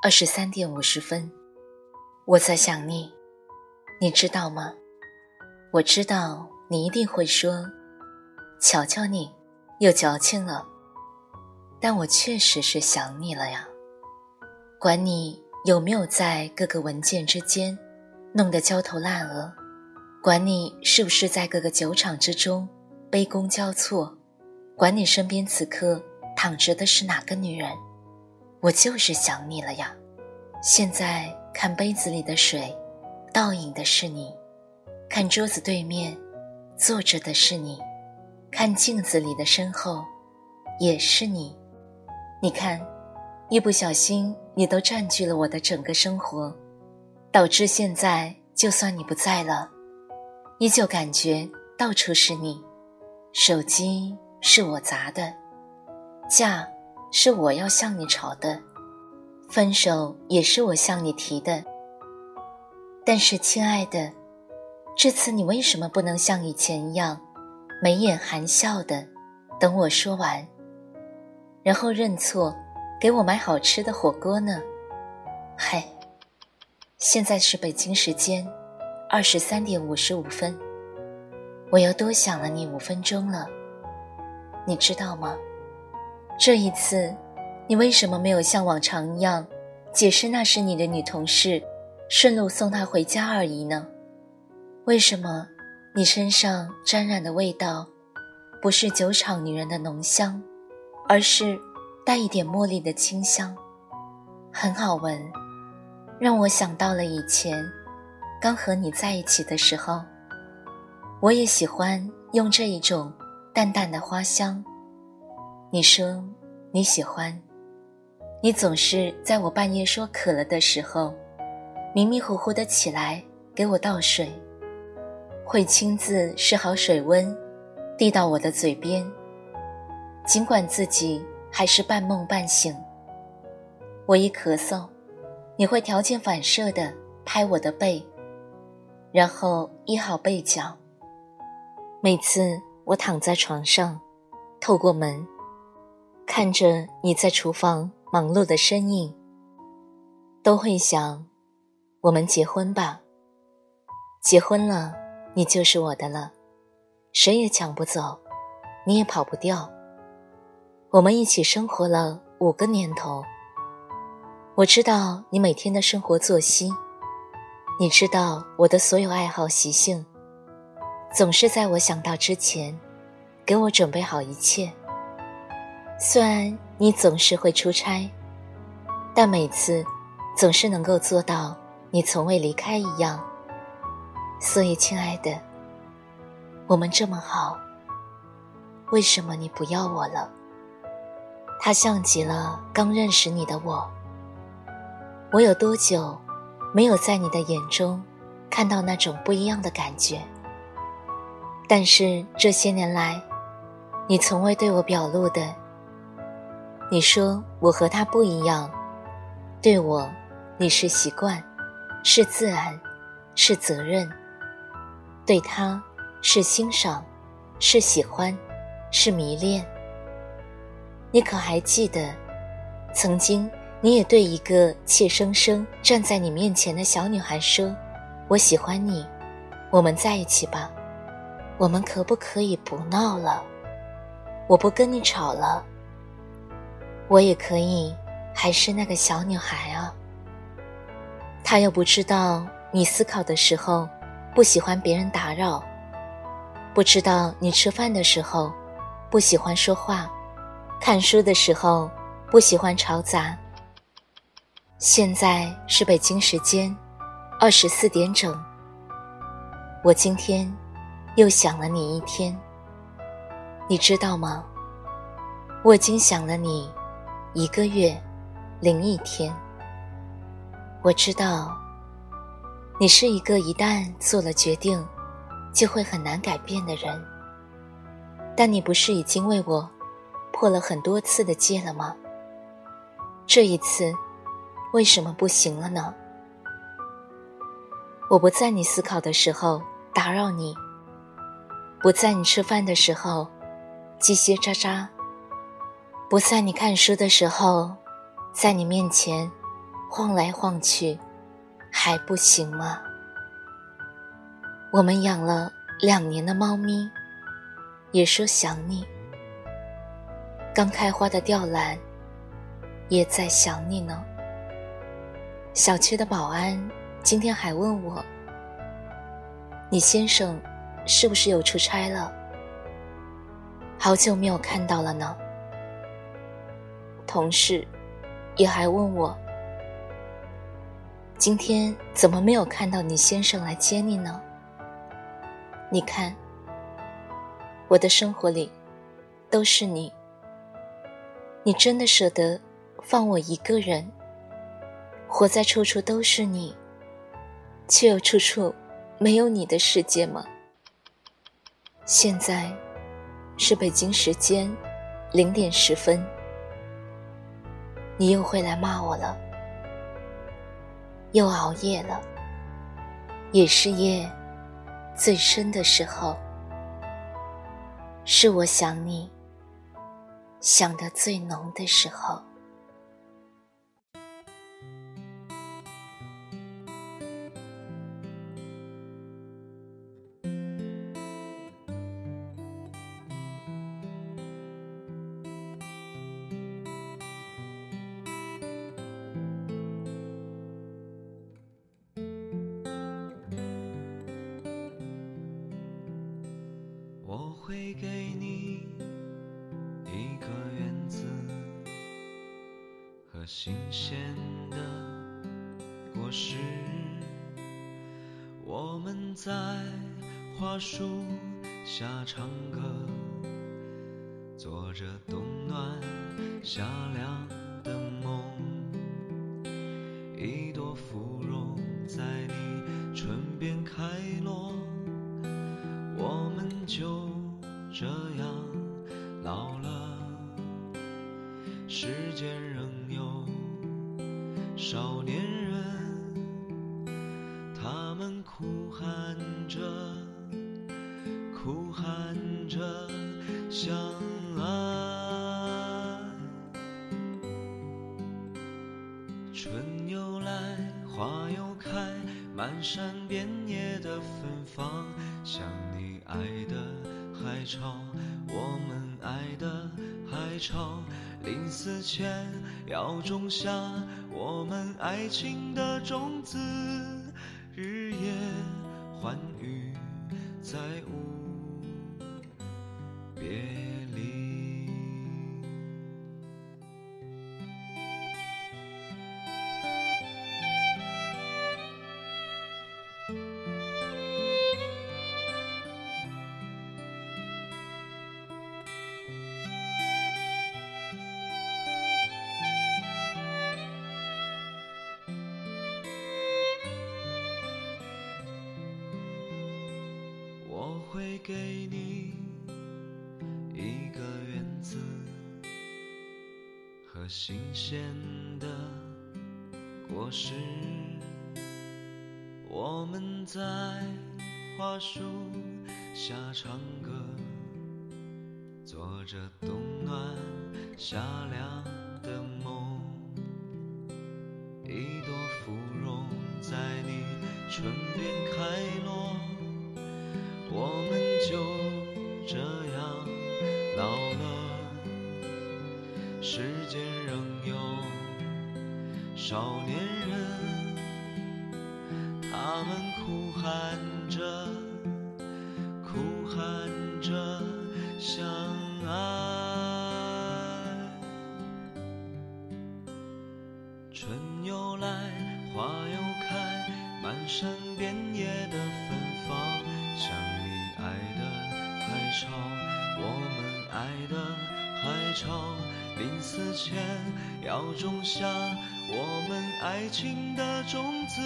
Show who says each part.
Speaker 1: 二十三点五十分，我在想你，你知道吗？我知道你一定会说：“瞧瞧你，又矫情了。”但我确实是想你了呀。管你有没有在各个文件之间弄得焦头烂额，管你是不是在各个酒场之中杯弓交错，管你身边此刻躺着的是哪个女人。我就是想你了呀！现在看杯子里的水，倒影的是你；看桌子对面坐着的是你；看镜子里的身后，也是你。你看，一不小心，你都占据了我的整个生活，导致现在就算你不在了，依旧感觉到处是你。手机是我砸的，架。是我要向你吵的，分手也是我向你提的。但是，亲爱的，这次你为什么不能像以前一样，眉眼含笑的等我说完，然后认错，给我买好吃的火锅呢？嗨，现在是北京时间二十三点五十五分，我又多想了你五分钟了，你知道吗？这一次，你为什么没有像往常一样解释那是你的女同事，顺路送她回家而已呢？为什么你身上沾染的味道不是酒厂女人的浓香，而是带一点茉莉的清香，很好闻，让我想到了以前刚和你在一起的时候，我也喜欢用这一种淡淡的花香。你说你喜欢，你总是在我半夜说渴了的时候，迷迷糊糊的起来给我倒水，会亲自试好水温，递到我的嘴边。尽管自己还是半梦半醒，我一咳嗽，你会条件反射的拍我的背，然后掖好背角。每次我躺在床上，透过门。看着你在厨房忙碌的身影，都会想：我们结婚吧。结婚了，你就是我的了，谁也抢不走，你也跑不掉。我们一起生活了五个年头，我知道你每天的生活作息，你知道我的所有爱好习性，总是在我想到之前，给我准备好一切。虽然你总是会出差，但每次总是能够做到你从未离开一样。所以，亲爱的，我们这么好，为什么你不要我了？它像极了刚认识你的我。我有多久没有在你的眼中看到那种不一样的感觉？但是这些年来，你从未对我表露的。你说我和他不一样，对我，你是习惯，是自然，是责任；对他，是欣赏，是喜欢，是迷恋。你可还记得，曾经你也对一个怯生生站在你面前的小女孩说：“我喜欢你，我们在一起吧，我们可不可以不闹了？我不跟你吵了。”我也可以，还是那个小女孩啊。他又不知道你思考的时候不喜欢别人打扰，不知道你吃饭的时候不喜欢说话，看书的时候不喜欢嘈杂。现在是北京时间二十四点整，我今天又想了你一天，你知道吗？我已经想了你。一个月零一天，我知道，你是一个一旦做了决定，就会很难改变的人。但你不是已经为我破了很多次的戒了吗？这一次，为什么不行了呢？我不在你思考的时候打扰你，不在你吃饭的时候叽叽喳喳，不在你看书的时候在你面前晃来晃去，还不行吗？我们养了两年的猫咪，也说想你。刚开花的吊兰。也在想你呢。小区的保安今天还问我：“你先生是不是有出差了？好久没有看到了呢。”同事也还问我：“今天怎么没有看到你先生来接你呢？”你看，我的生活里都是你，你真的舍得？放我一个人，活在处处都是你，却又处处没有你的世界吗？现在是北京时间零点十分，你又会来骂我了，又熬夜了，也是夜最深的时候，是我想你想的最浓的时候。
Speaker 2: 新鲜的果实，我们在花树下唱歌，做着冬暖夏凉的梦，一朵芙蓉在你唇边开落，我们就。这样老了，世间仍有少年人，他们哭喊着，哭喊着相爱。春又来，花又开，满山遍野的芬芳，像你爱的。海潮，我们爱的海潮，临死前要种下我们爱情的种子，日夜欢愉，再无别。给你一个院子和新鲜的果实，我们在花树下唱歌，坐着冬暖夏凉。世间仍有少年人，他们哭喊着，哭喊着相爱。春又来，花又开，满山遍野的芬芳。爱的海潮，我们爱的海潮，临死前要种下我们爱情的种子，